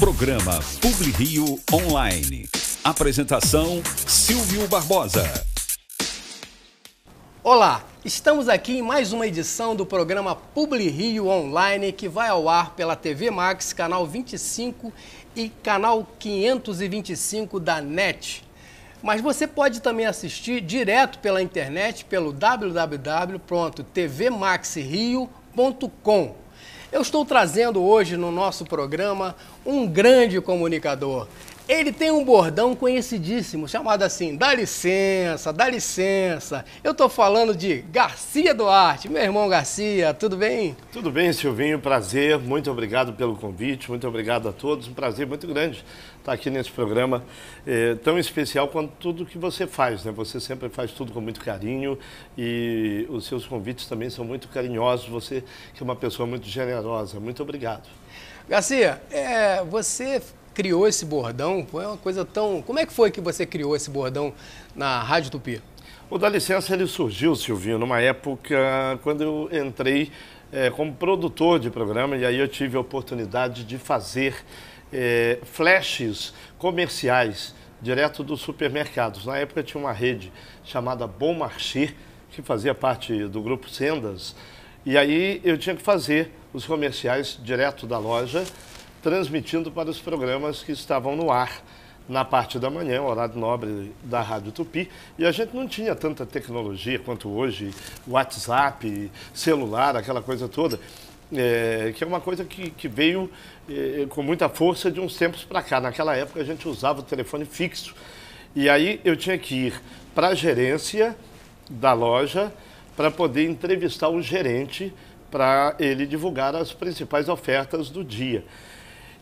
Programa Publi Rio Online. Apresentação Silvio Barbosa. Olá, estamos aqui em mais uma edição do programa Publi Rio Online que vai ao ar pela TV Max, canal 25 e canal 525 da NET. Mas você pode também assistir direto pela internet pelo www.tvmaxrio.com. Eu estou trazendo hoje no nosso programa um grande comunicador. Ele tem um bordão conhecidíssimo, chamado assim, dá licença, dá licença. Eu estou falando de Garcia Duarte, meu irmão Garcia, tudo bem? Tudo bem, Silvinho, prazer, muito obrigado pelo convite, muito obrigado a todos, um prazer muito grande estar aqui nesse programa é, tão especial quanto tudo que você faz, né? Você sempre faz tudo com muito carinho e os seus convites também são muito carinhosos, você que é uma pessoa muito generosa, muito obrigado. Garcia, é, você criou esse bordão? Foi uma coisa tão. Como é que foi que você criou esse bordão na Rádio Tupi? O Dá Licença ele surgiu, Silvinho, numa época quando eu entrei é, como produtor de programa e aí eu tive a oportunidade de fazer é, flashes comerciais direto dos supermercados. Na época tinha uma rede chamada Bom Marché, que fazia parte do grupo Sendas, e aí eu tinha que fazer os comerciais direto da loja transmitindo para os programas que estavam no ar na parte da manhã, horário nobre da Rádio Tupi, e a gente não tinha tanta tecnologia quanto hoje, WhatsApp, celular, aquela coisa toda, é, que é uma coisa que, que veio é, com muita força de uns tempos para cá. Naquela época a gente usava o telefone fixo, e aí eu tinha que ir para a gerência da loja para poder entrevistar o gerente para ele divulgar as principais ofertas do dia.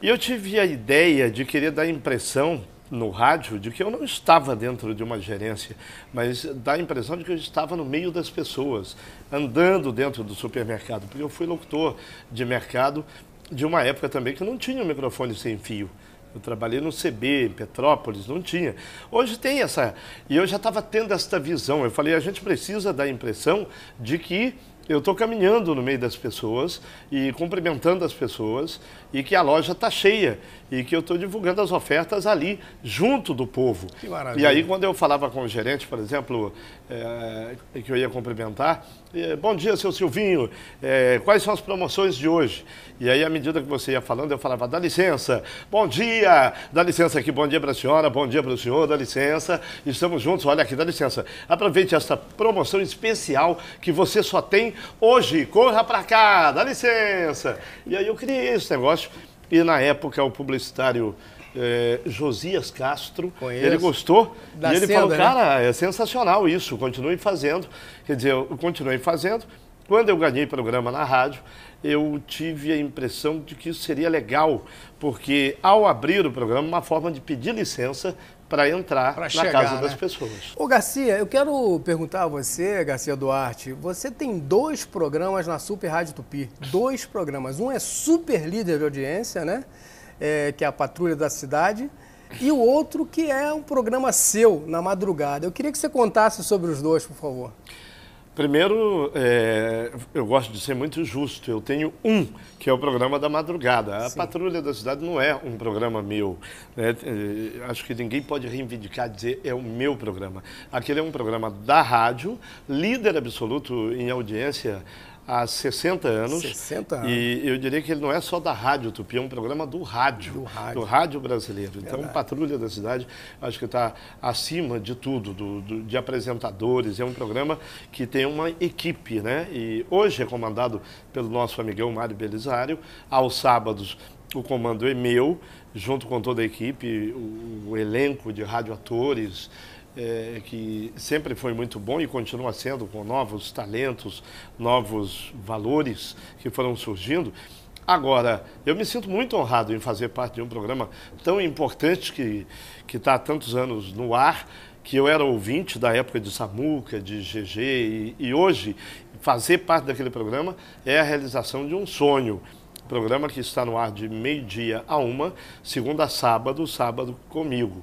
E eu tive a ideia de querer dar impressão no rádio de que eu não estava dentro de uma gerência, mas dar a impressão de que eu estava no meio das pessoas, andando dentro do supermercado, porque eu fui locutor de mercado de uma época também que não tinha um microfone sem fio. Eu trabalhei no CB, em Petrópolis, não tinha. Hoje tem essa. E eu já estava tendo essa visão. Eu falei, a gente precisa dar a impressão de que eu estou caminhando no meio das pessoas e cumprimentando as pessoas e que a loja está cheia e que eu estou divulgando as ofertas ali, junto do povo. Que maravilha. E aí, quando eu falava com o gerente, por exemplo, é, que eu ia cumprimentar, é, bom dia, seu Silvinho, é, quais são as promoções de hoje? E aí, à medida que você ia falando, eu falava, dá licença, bom dia, dá licença aqui, bom dia para a senhora, bom dia para o senhor, dá licença, estamos juntos, olha aqui, dá licença. Aproveite essa promoção especial que você só tem hoje, corra para cá, dá licença. E aí eu criei esse negócio e na época o publicitário é, Josias Castro, Conheço. ele gostou Da e ele Senda, falou, né? cara, é sensacional isso, continue fazendo. Quer dizer, eu continuei fazendo. Quando eu ganhei programa na rádio, eu tive a impressão de que isso seria legal, porque ao abrir o programa, uma forma de pedir licença para entrar Pra na chegar, casa né? das pessoas. Ô Garcia, eu quero perguntar a você, Garcia Duarte, você tem dois programas na Super Rádio Tupi, dois programas. Um é super líder de audiência, né? É, que é a Patrulha da Cidade, e o outro que é um programa seu, na madrugada. Eu queria que você contasse sobre os dois, por favor. Primeiro, é, eu gosto de ser muito justo. Eu tenho um, que é o programa da madrugada. A Patrulha da Cidade não é um programa meu. né? É, Acho que ninguém pode reivindicar, dizer é o meu programa. Aquele é um programa da rádio, líder absoluto em audiência há 60 anos. 60 anos. E eu diria que ele não é só da Rádio Tupi, é um programa do rádio. Do rádio. rádio brasileiro. Então, Verdade. Patrulha da Cidade, acho que está acima de tudo, do- do- de apresentadores. É um programa que tem uma equipe, né? E hoje é comandado pelo nosso amigão Mário Belisário. Aos sábados, o comando é meu, junto com toda a equipe, o, o elenco de radioatores, é, que sempre foi muito bom e continua sendo com novos talentos, novos valores que foram surgindo. Agora, eu me sinto muito honrado em fazer parte de um programa tão importante que está há tantos anos no ar, que eu era ouvinte da época de Samuca, de GG, e, e hoje fazer parte daquele programa é a realização de um sonho. Programa que está no ar de meio-dia a uma, segunda a sábado, sábado comigo.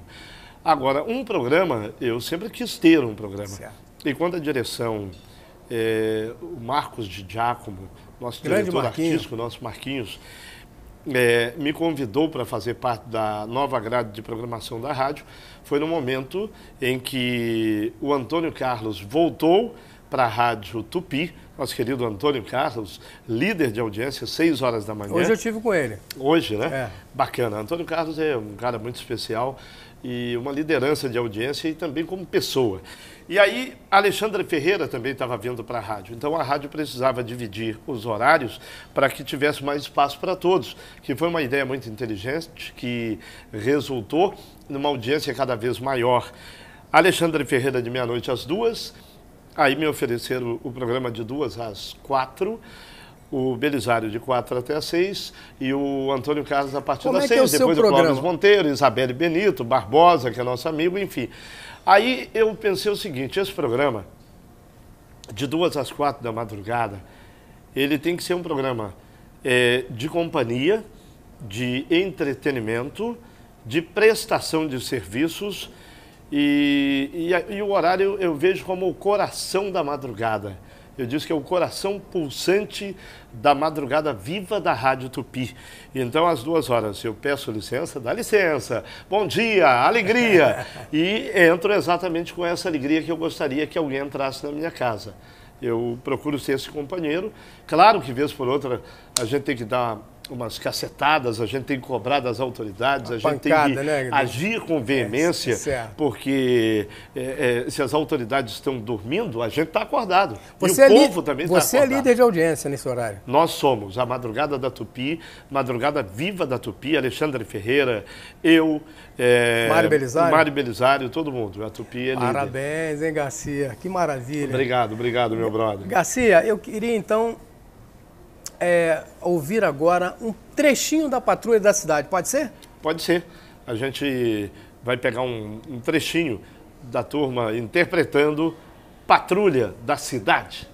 Agora, um programa, eu sempre quis ter um programa. Certo. E quando a direção, é, o Marcos de Giacomo, nosso Grande diretor Marquinhos. artístico, nosso Marquinhos, é, me convidou para fazer parte da nova grade de programação da rádio foi no momento em que o Antônio Carlos voltou para a rádio Tupi, nosso querido Antônio Carlos, líder de audiência, 6 horas da manhã. Hoje eu tive com ele. Hoje, né? É. Bacana. Antônio Carlos é um cara muito especial e uma liderança de audiência e também como pessoa. E aí, Alexandre Ferreira também estava vindo para a rádio. Então, a rádio precisava dividir os horários para que tivesse mais espaço para todos, que foi uma ideia muito inteligente, que resultou numa audiência cada vez maior. Alexandre Ferreira de meia-noite às duas, aí me ofereceram o programa de duas às quatro, o Belisário de quatro até às seis e o Antônio Carlos a partir Como das é é o seis, seu depois o? Clóvis Monteiro, Isabelle Benito, Barbosa, que é nosso amigo, enfim. Aí eu pensei o seguinte, esse programa, de duas às quatro da madrugada, ele tem que ser um programa eh, de companhia, de entretenimento, de prestação de serviços e, e e o horário eu vejo como o coração da madrugada. Eu disse que é o coração pulsante da madrugada viva da Rádio Tupi. Então, às duas horas, eu peço licença, dá licença, bom dia, alegria. E entro exatamente com essa alegria que eu gostaria que alguém entrasse na minha casa. Eu procuro ser esse companheiro. Claro que, vez por outra, a gente tem que dar umas cacetadas, a gente tem que cobrar das autoridades, a gente tem pancada, que né, agir com veemência, É, porque é, é, se as autoridades estão dormindo, a gente está acordado. Você, e é, o li- povo também está você é acordado. líder de audiência nesse horário. Nós somos a Madrugada da Tupi, Madrugada Viva da Tupi, Alexandre Ferreira, eu, é, Mário Belisário? Mário Belisário, todo mundo. A Tupi é líder. Parabéns, hein, Garcia? Que maravilha. Obrigado, obrigado, meu brother. Garcia, eu queria então é, ouvir agora um trechinho da Patrulha da Cidade. Pode ser? Pode ser. A gente vai pegar um, um trechinho da turma interpretando Patrulha da Cidade.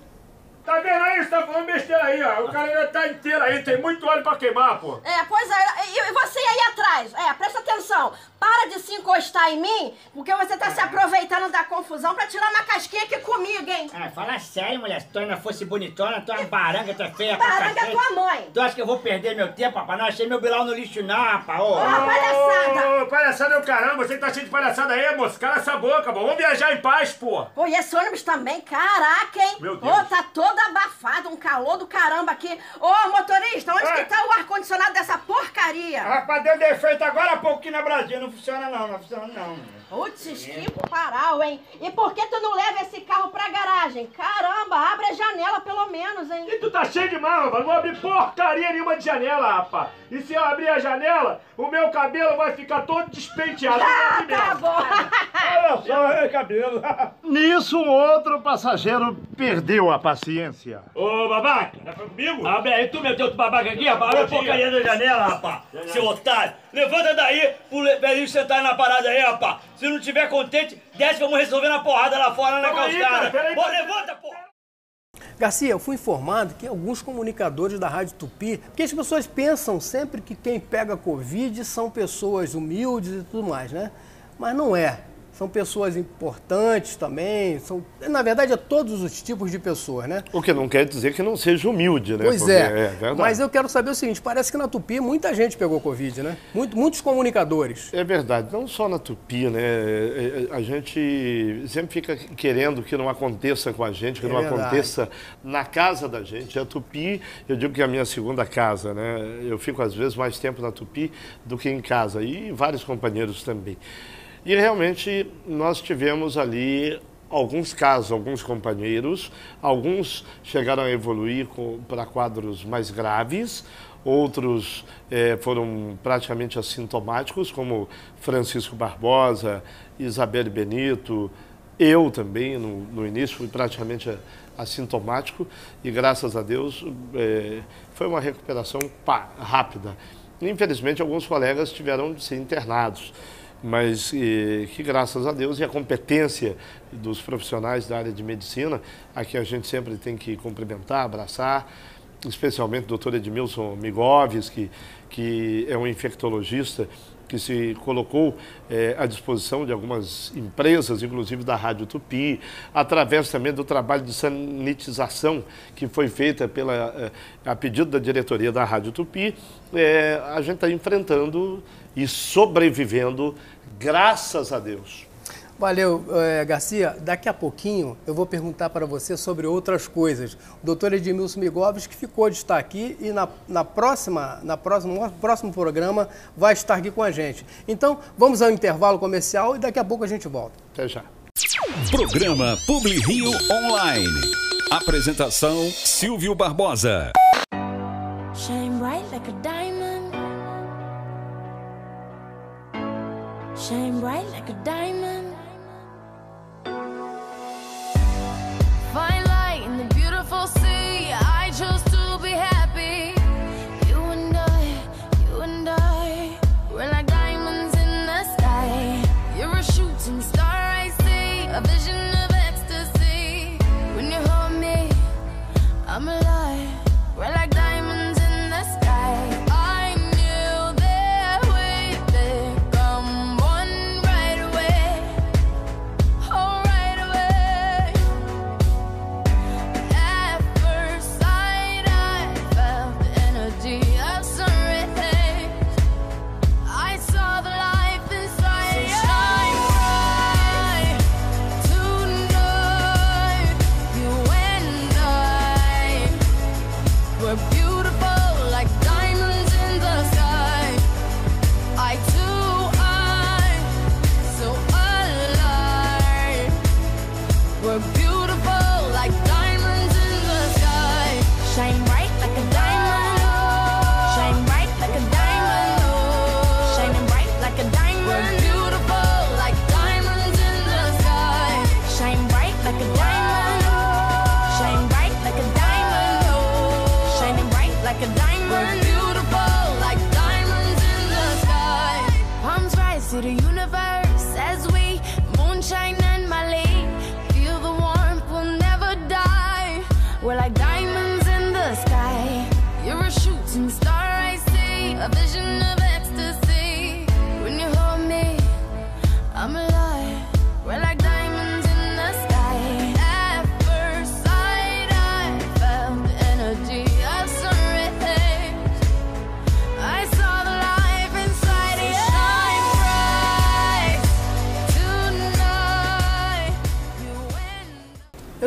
Tá vendo aí? Você tá falando besteira aí, ó. O cara ainda tá inteiro aí, tem muito óleo pra queimar, pô. É, pois é, e e você aí atrás, é, presta atenção. Para de se encostar em mim, porque você tá se aproveitando da confusão pra tirar uma casquinha aqui comigo, hein? Ah, fala sério, mulher. Se tu ainda fosse bonitona, tu é uma baranga, tu é feia Baranga é tua mãe. Tu acha que eu vou perder meu tempo, rapaz? Não achei meu bilau no lixo não, rapaz. Ô. Ah, palhaçada. Ô, palhaçada é o caramba. Você que tá cheio de palhaçada aí, moço. Cala essa boca, pô. Vamos viajar em paz, pô. Pô, e esse ônibus também, caraca, hein? Meu Deus. Ô, tá todo abafado, um calor do caramba aqui. Ô, motorista, onde Ai. que tá o ar-condicionado dessa porcaria? Rapaz, deu defeito agora há pouco aqui na Brasil. Não funciona não, não funciona não. Putz, que paral, hein? E por que tu não leva esse carro pra garagem? Caramba, abre a janela pelo menos, hein? E tu tá cheio de mal, rapaz. Não vou abrir porcaria nenhuma de janela, rapaz. E se eu abrir a janela, o meu cabelo vai ficar todo despenteado. Ah, tá bom. Olha só, cabelo. Nisso, um outro passageiro perdeu a paciência. Ô, babaca, tá comigo? Ah, bem, tu meteu outro babaca aqui, rapaz? Olha a porcaria da janela, rapaz. Seu otário. Levanta daí pro velhinho sentar na parada aí, rapaz. Se não tiver contente, desce, vamos resolver na porrada lá fora na calçada. cara, peraí, peraí. levanta, porra. Garcia, eu fui informado que alguns comunicadores da Rádio Tupi, porque as pessoas pensam sempre que quem pega Covid são pessoas humildes e tudo mais, né? Mas não é. São pessoas importantes também, são, na verdade, é todos os tipos de pessoas, né? O que não quer dizer que não seja humilde, né? Pois Porque é. verdade. Mas eu quero saber o seguinte: parece que na Tupi muita gente pegou Covid, né? Muito- muitos comunicadores. É verdade, não só na Tupi, né? É, é, A gente sempre fica querendo que não aconteça com a gente, que É não verdade. aconteça na casa da gente. A Tupi, eu digo que é a minha segunda casa, né? Eu fico às vezes mais tempo na Tupi do que em casa e vários companheiros também. E realmente nós tivemos ali alguns casos, alguns companheiros, alguns chegaram a evoluir para quadros mais graves, outros eh, foram praticamente assintomáticos, como Francisco Barbosa, Isabelle Benito, eu também, no, no início, fui praticamente a- assintomático. E, graças a Deus, eh, foi uma recuperação pá, rápida. Infelizmente, alguns colegas tiveram de ser internados, mas eh, que, graças a Deus, e a competência dos profissionais da área de medicina, a que a gente sempre tem que cumprimentar, abraçar, especialmente o doutor Edmilson Migoves, que, que é um infectologista que se colocou eh, à disposição de algumas empresas, inclusive da Rádio Tupi, através também do trabalho de sanitização que foi feita pela, eh, a pedido da diretoria da Rádio Tupi, eh, a gente está enfrentando e sobrevivendo, graças a Deus. Valeu, eh, Garcia. Daqui a pouquinho eu vou perguntar para você sobre outras coisas. O doutor Edmilson Migoves, que ficou de estar aqui e na, na próxima, na próxima, no próximo programa vai estar aqui com a gente. Então, vamos ao intervalo comercial e daqui a pouco a gente volta. Até já. Programa Publi Rio Online. Apresentação Silvio Barbosa. Shine bright like a diamond. Shine bright like a diamond.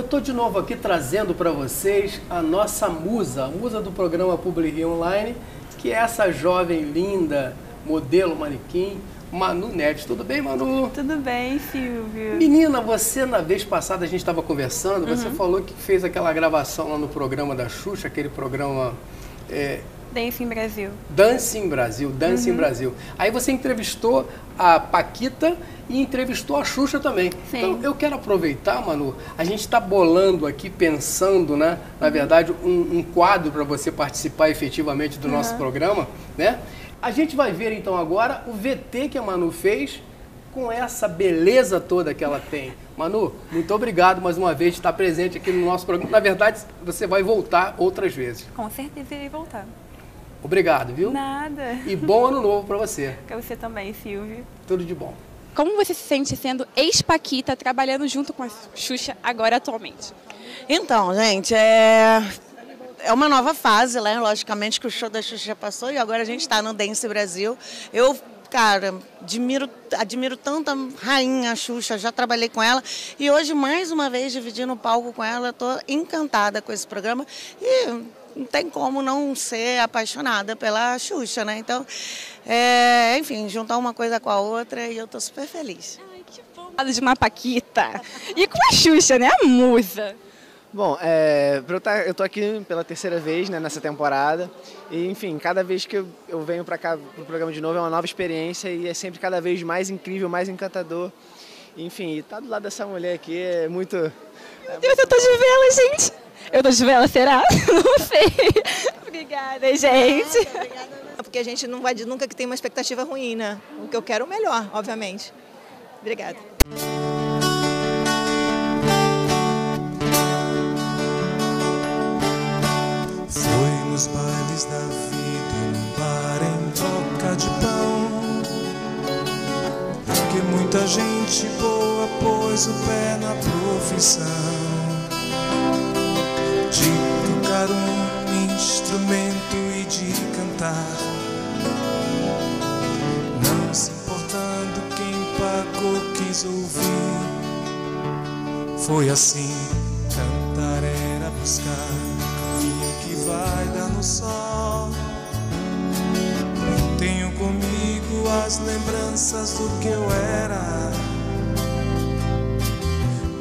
Estou de novo aqui trazendo para vocês a nossa musa, a musa do programa Publi Online, que é essa jovem linda, modelo manequim, Manu Neves. Tudo bem, Manu? Tudo bem, Silvio? Menina, você na vez passada a gente estava conversando, você falou que fez aquela gravação lá no programa da Xuxa, aquele programa é, Dancing Brasil. Dancing Brasil, Dancing Brasil. Aí você entrevistou a Paquita e entrevistou a Xuxa também. Sim. Então eu quero aproveitar, Manu, a gente está bolando aqui, pensando, né, na verdade, um, um quadro para você participar efetivamente do nosso programa, né? A gente vai ver então agora o VT que a Manu fez com essa beleza toda que ela tem. Manu, muito obrigado mais uma vez de estar presente aqui no nosso programa. Na verdade, você vai voltar outras vezes. Com certeza irei voltar. Obrigado, viu? Nada. E bom ano novo para você. Pra você também, Silvio. Tudo de bom. Como você se sente sendo ex-Paquita, trabalhando junto com a Xuxa agora atualmente? Então, gente, é. É uma nova fase, né? Logicamente que o show da Xuxa já passou e agora a gente está no Dance Brasil. Eu, cara, admiro, admiro tanto a rainha Xuxa, já trabalhei com ela e hoje, mais uma vez, dividindo o palco com ela, estou encantada com esse programa e não tem como não ser apaixonada pela Xuxa, né? Então, é, enfim, juntar uma coisa com a outra e eu estou super feliz. Lado de uma Paquita. E com a Xuxa, né? A musa. Bom, é, eu, tá, tô aqui pela terceira vez né, nessa temporada e, enfim, cada vez que eu, eu venho para cá pro programa de novo é uma nova experiência e é sempre cada vez mais incrível, mais encantador. Enfim, e tá do lado dessa mulher aqui é muito... Meu Deus, eu tô de vela, gente. Eu tô de vela, será? Não sei. Obrigada, gente. Porque a gente não vai de nunca que tem uma expectativa ruim, né? O que eu quero é o melhor, obviamente. Obrigada. Foi nos bailes da vida, num bar em troca de pão. gente boa pôs o pé na profissão de tocar um instrumento e de cantar. Não se importando quem pagou, quis ouvir. Foi assim, cantar era buscar caminho que vai dar no sol. Tenho comigo as lembranças do que eu era.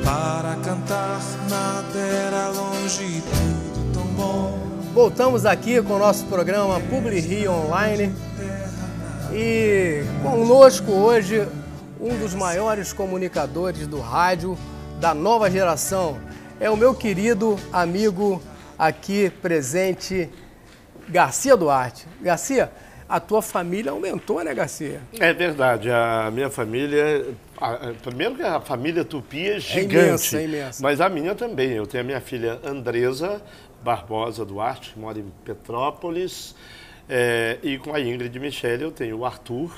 Para cantar nada era longe tudo tão bom. Voltamos aqui com o nosso programa Publi Rio Online e conosco hoje um dos maiores comunicadores do rádio da nova geração. É o meu querido amigo aqui presente, Garcia Duarte. Garcia, a tua família aumentou, né, Garcia? É verdade, a minha família. A- a- primeiro que a família Tupi é gigante. imensa, é imensa. Mas a minha também. Eu tenho a minha filha Andresa Barbosa Duarte, que mora em Petrópolis. é, e com a Ingrid Michele eu tenho o Arthur.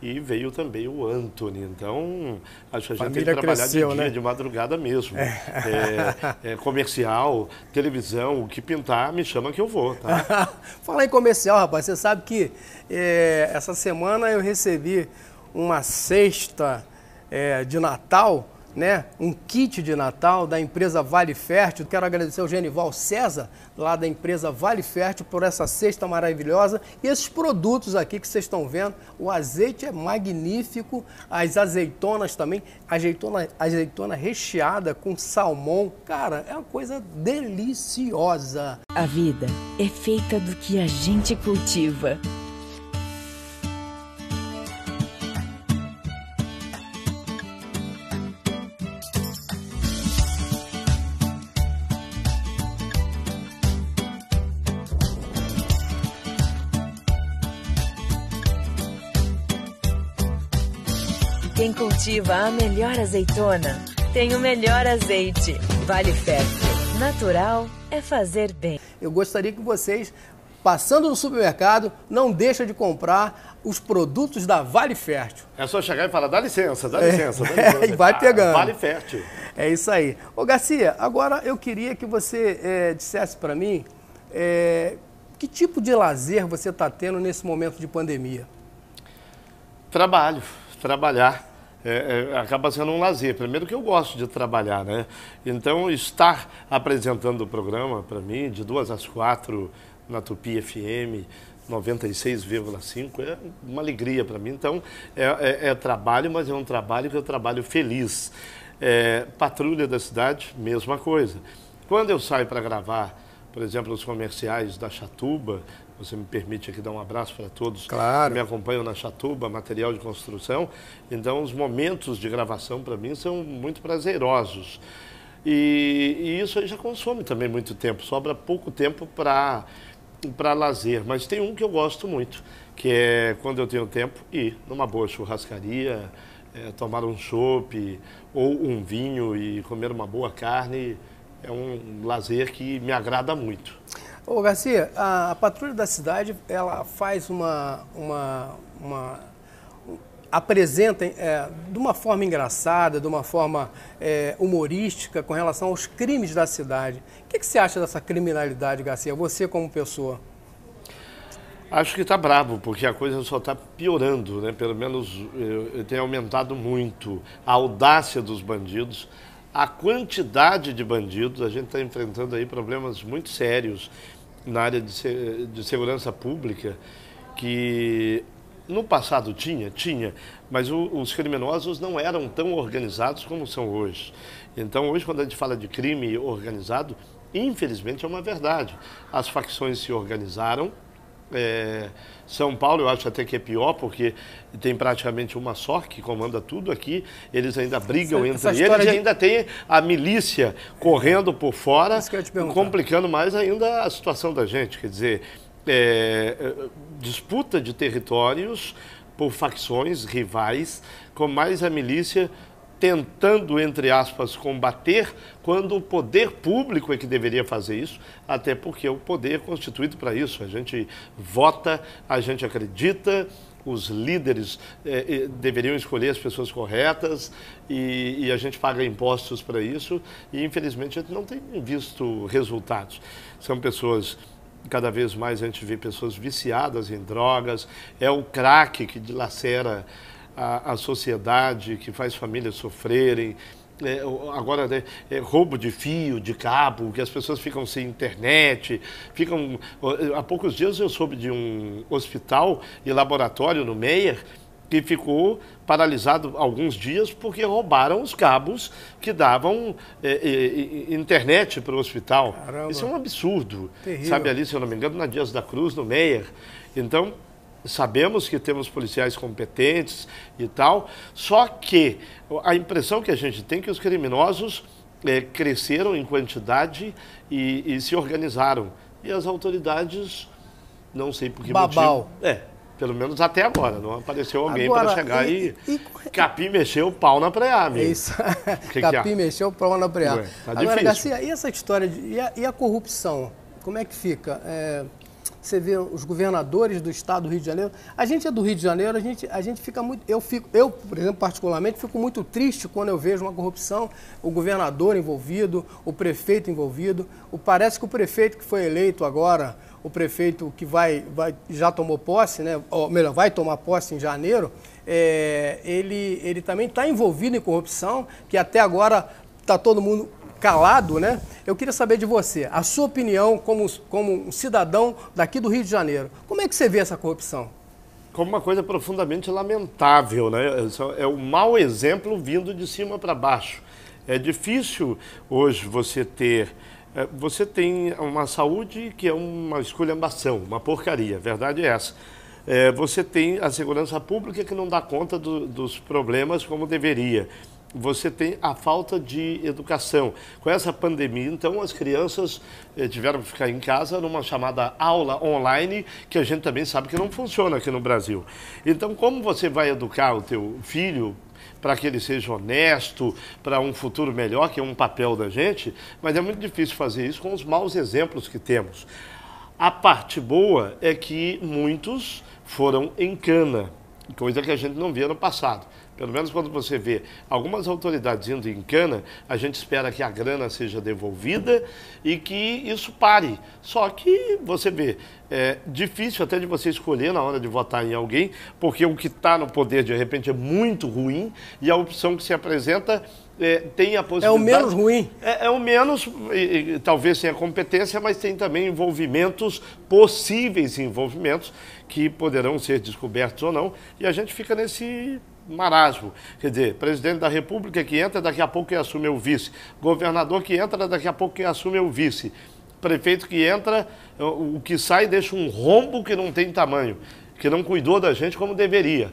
E veio também o Anthony. Então, acho que a gente tem que Família trabalhar cresceu, de dia, né? de madrugada mesmo. É, é, comercial, televisão, o que pintar, me chama que eu vou, tá? Falar em comercial, rapaz, você sabe que é, essa semana eu recebi uma cesta é, de Natal, né? Um kit de Natal da empresa Vale Fértil. Quero agradecer ao Genival César, lá da empresa Vale Fértil, por essa cesta maravilhosa. E esses produtos aqui que vocês estão vendo, o azeite é magnífico, as azeitonas também, azeitona, azeitona recheada com salmão. Cara, é uma coisa deliciosa. A vida é feita do que a gente cultiva. Quem cultiva a melhor azeitona tem o melhor azeite. Vale Fértil. Natural é fazer bem. Eu gostaria que vocês, passando no supermercado, não deixem de comprar os produtos da Vale Fértil. É só chegar e falar, dá licença, dá É, licença, dá licença. e vai Ah, pegando. Vale fértil. É isso aí. Ô Garcia, agora eu queria que você eh, dissesse para mim eh, que tipo de lazer você está tendo nesse momento de pandemia. Trabalho, trabalhar. É, é, acaba sendo um lazer. Primeiro que eu gosto de trabalhar, né? Então, estar apresentando o programa, para mim, de duas às quatro, na Tupi FM 96,5, é uma alegria para mim. Então, é, é- é trabalho, mas é um trabalho que eu trabalho feliz. É, patrulha da cidade, mesma coisa. Quando eu saio para gravar, por exemplo, os comerciais da Chatuba, você me permite aqui dar um abraço para todos Claro. que me acompanham na Chatuba, material de construção. Então, os momentos de gravação para mim são muito prazerosos. E, e isso aí já consome também muito tempo, sobra pouco tempo para para lazer. Mas tem um que eu gosto muito, que é quando eu tenho tempo ir numa boa churrascaria, é, tomar um chopp ou um vinho e comer uma boa carne. É um lazer que me agrada muito. Ô Garcia, a, a Patrulha da Cidade, ela faz uma... uma, uma apresenta é, de uma forma engraçada, de uma forma é, humorística com relação aos crimes da cidade. O que, que você acha dessa criminalidade, Garcia? Você como pessoa. Acho que está bravo, porque a coisa só está piorando, né? Pelo menos eh, tem aumentado muito a audácia dos bandidos, a quantidade de bandidos. A gente está enfrentando aí problemas muito sérios na área de, de segurança pública, que no passado tinha, tinha, mas o- os criminosos não eram tão organizados como são hoje. Então, hoje, quando a gente fala de crime organizado, infelizmente é uma verdade. As facções se organizaram, é, São Paulo, eu acho até que é pior, porque tem praticamente uma só que comanda tudo aqui. Eles ainda brigam Essa- essa entre história eles e de- ainda tem a milícia correndo por fora, complicando mais ainda a situação da gente. Quer dizer, é, é, disputa de territórios por facções rivais, com mais a milícia tentando, entre aspas, combater, quando o poder público é que deveria fazer isso, até porque o poder é constituído para isso. A gente vota, a gente acredita os líderes eh, eh, deveriam escolher as pessoas corretas e, e a gente paga impostos para isso e infelizmente a gente não tem visto resultados. São pessoas cada vez mais a gente vê pessoas viciadas em drogas, é o crack que dilacera a, a sociedade, que faz famílias sofrerem. É, agora né, é roubo de fio, de cabo, que as pessoas ficam sem internet, ficam. Há poucos dias eu soube de um hospital e laboratório no Meier que ficou paralisado alguns dias porque roubaram os cabos que davam é, é, é, internet para o hospital. Caramba. Isso é um absurdo. Terrível. Sabe ali, se eu não me engano, na Dias da Cruz, no Meier. Então, sabemos que temos policiais competentes e tal, só que a impressão que a gente tem é que os criminosos eh, cresceram em quantidade e, e se organizaram. E as autoridades, não sei por que Babau. motivo... É, pelo menos até agora, não apareceu alguém para chegar e- e, capim mexer o pau na preá, amigo. É isso. que que Capim há? mexeu o pau na preá. Ué, tá Agora, difícil. Garcia, e essa história de. E a, e a corrupção? Como é que fica? É, você vê os governadores do estado do Rio de Janeiro. A gente é do Rio de Janeiro, a gente, a gente fica muito. Eu, fico, eu, por exemplo, particularmente, fico muito triste quando eu vejo uma corrupção, o governador envolvido, o prefeito envolvido. O, parece que o prefeito que foi eleito agora, o prefeito que vai, vai já tomou posse, né? ou melhor, vai tomar posse em janeiro, é, ele, ele também está envolvido em corrupção, que até agora está todo mundo calado, né? Eu queria saber de você, a sua opinião como, como um cidadão daqui do Rio de Janeiro. Como é que você vê essa corrupção? como uma coisa profundamente lamentável, né? É um mau exemplo vindo de cima para baixo. É difícil hoje você ter. eh, Você tem uma saúde que é uma esculhambação, uma porcaria, a verdade é essa. Eh, Você tem a segurança pública que não dá conta do- dos problemas como deveria. Você tem a falta de educação. Com essa pandemia, então, as crianças eh, tiveram que ficar em casa numa chamada aula online, que a gente também sabe que não funciona aqui no Brasil. Então, como você vai educar o teu filho para que ele seja honesto, para um futuro melhor, que é um papel da gente, mas é muito difícil fazer isso com os maus exemplos que temos. A parte boa é que muitos foram em cana, coisa que a gente não via no passado. Pelo menos quando você vê algumas autoridades indo em cana, a gente espera que a grana seja devolvida e que isso pare. Só que você vê, é difícil até de você escolher na hora de votar em alguém, porque o que está no poder de repente é muito ruim e a opção que se apresenta é, tem a possibilidade. menos ruim. É, é o menos, e- e talvez tenha competência, mas tem também envolvimentos, possíveis envolvimentos, que poderão ser descobertos ou não, e a gente fica nesse marasmo. Quer dizer, presidente da República que entra, daqui a pouco quem assume é o vice. Governador que entra, daqui a pouco quem assume é o vice. Prefeito que entra, o que sai deixa um rombo que não tem tamanho, que não cuidou da gente como deveria.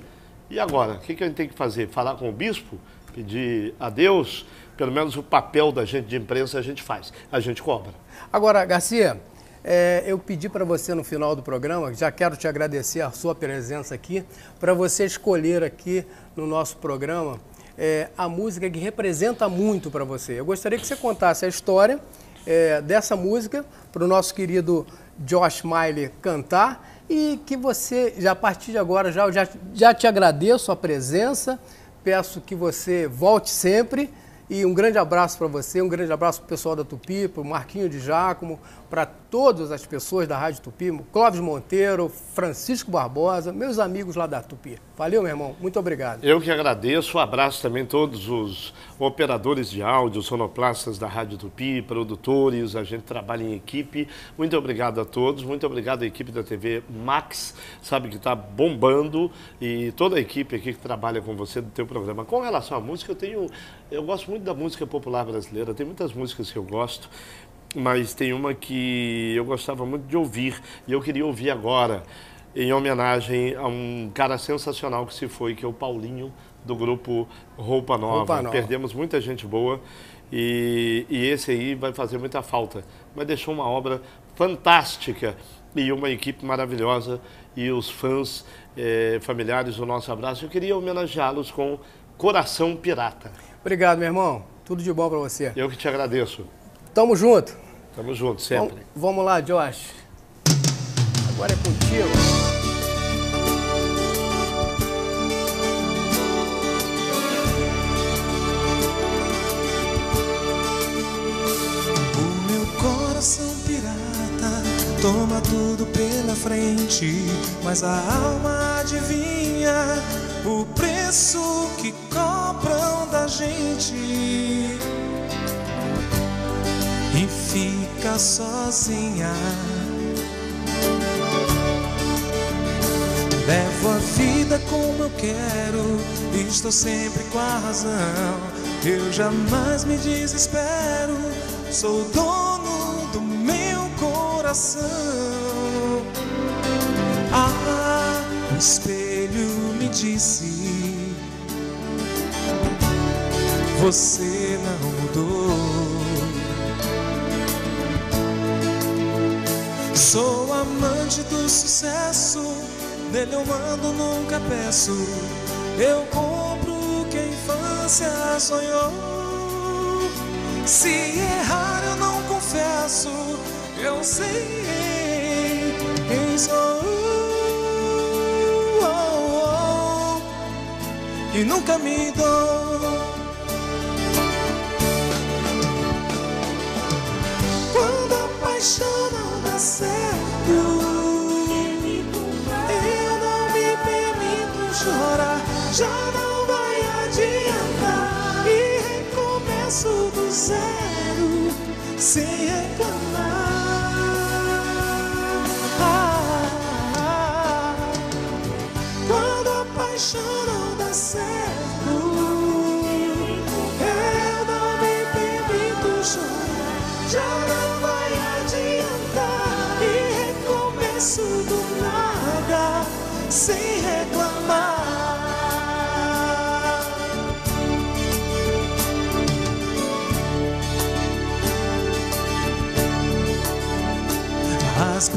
E agora, o que a gente tem que fazer? Falar com o bispo? Pedir a Deus? Pelo menos o papel da gente de imprensa a gente faz, a gente cobra. Agora, Garcia, é, eu pedi para você no final do programa, já quero te agradecer a sua presença aqui, para você escolher aqui no nosso programa é, a música que representa muito para você. Eu gostaria que você contasse a história é, dessa música para o nosso querido Josh Miley cantar e que você, já a partir de agora, já, já, já te agradeço a presença, peço que você volte sempre. E um grande abraço para você, um grande abraço para o pessoal da Tupi, para o Marquinho de Giacomo, para todas as pessoas da Rádio Tupi, Clóvis Monteiro, Francisco Barbosa, meus amigos lá da Tupi. Valeu, meu irmão. Muito obrigado. Eu que agradeço, abraço também todos os operadores de áudio, sonoplastas da Rádio Tupi, produtores, a gente trabalha em equipe. Muito obrigado a todos, muito obrigado à equipe da TV Max, sabe que está bombando e toda a equipe aqui que trabalha com você do teu programa. Com relação à música, eu tenho, eu gosto muito da música popular brasileira, tem muitas músicas que eu gosto. Mas tem uma que eu gostava muito de ouvir e eu queria ouvir agora em homenagem a um cara sensacional que se foi, que é o Paulinho, do grupo Roupa Nova. Roupa Nova. Perdemos muita gente boa e, e esse aí vai fazer muita falta. Mas deixou uma obra fantástica e uma equipe maravilhosa e os fãs eh, familiares do nosso abraço. Eu queria homenageá-los com Coração Pirata. Obrigado, meu irmão. Tudo de bom para você. Eu que te agradeço. Tamo junto. Tamo junto, sempre. Vamos, vamos lá, Josh. Agora é contigo. O meu coração pirata toma tudo pela frente, mas a alma adivinha o preço que cobram da gente. Fica sozinha. Levo a vida como eu quero, estou sempre com a razão. Eu jamais me desespero, sou dono do meu coração. Ah, o espelho me disse: Você não mudou. Do sucesso, nele eu mando, nunca peço. Eu compro o que a infância sonhou. Se errar, eu não confesso. Eu sei quem sou. Oh, oh, e nunca me dou. Sem reclamar. Ah. Quando a paixão não dá certo, eu não me permito chorar. Já não vai adiantar e recomeço do nada sem reclamar.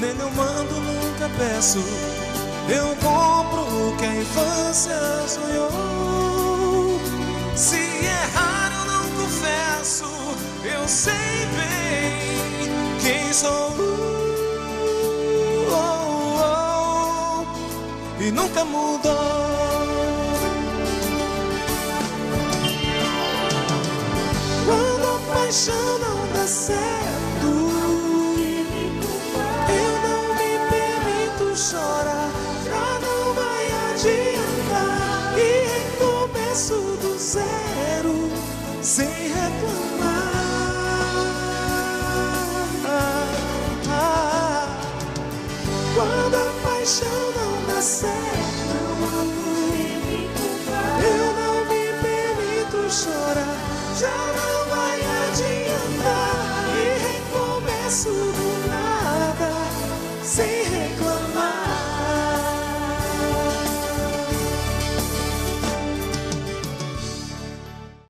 nele eu mando, nunca peço. Eu compro o que a infância sonhou. Se errar, eu não confesso. Eu sei bem quem sou. Oh, oh, e nunca mudou. Quando a paixão não dá certo, reclamar. Quando a paixão não dá certo, eu não me permito chorar. Não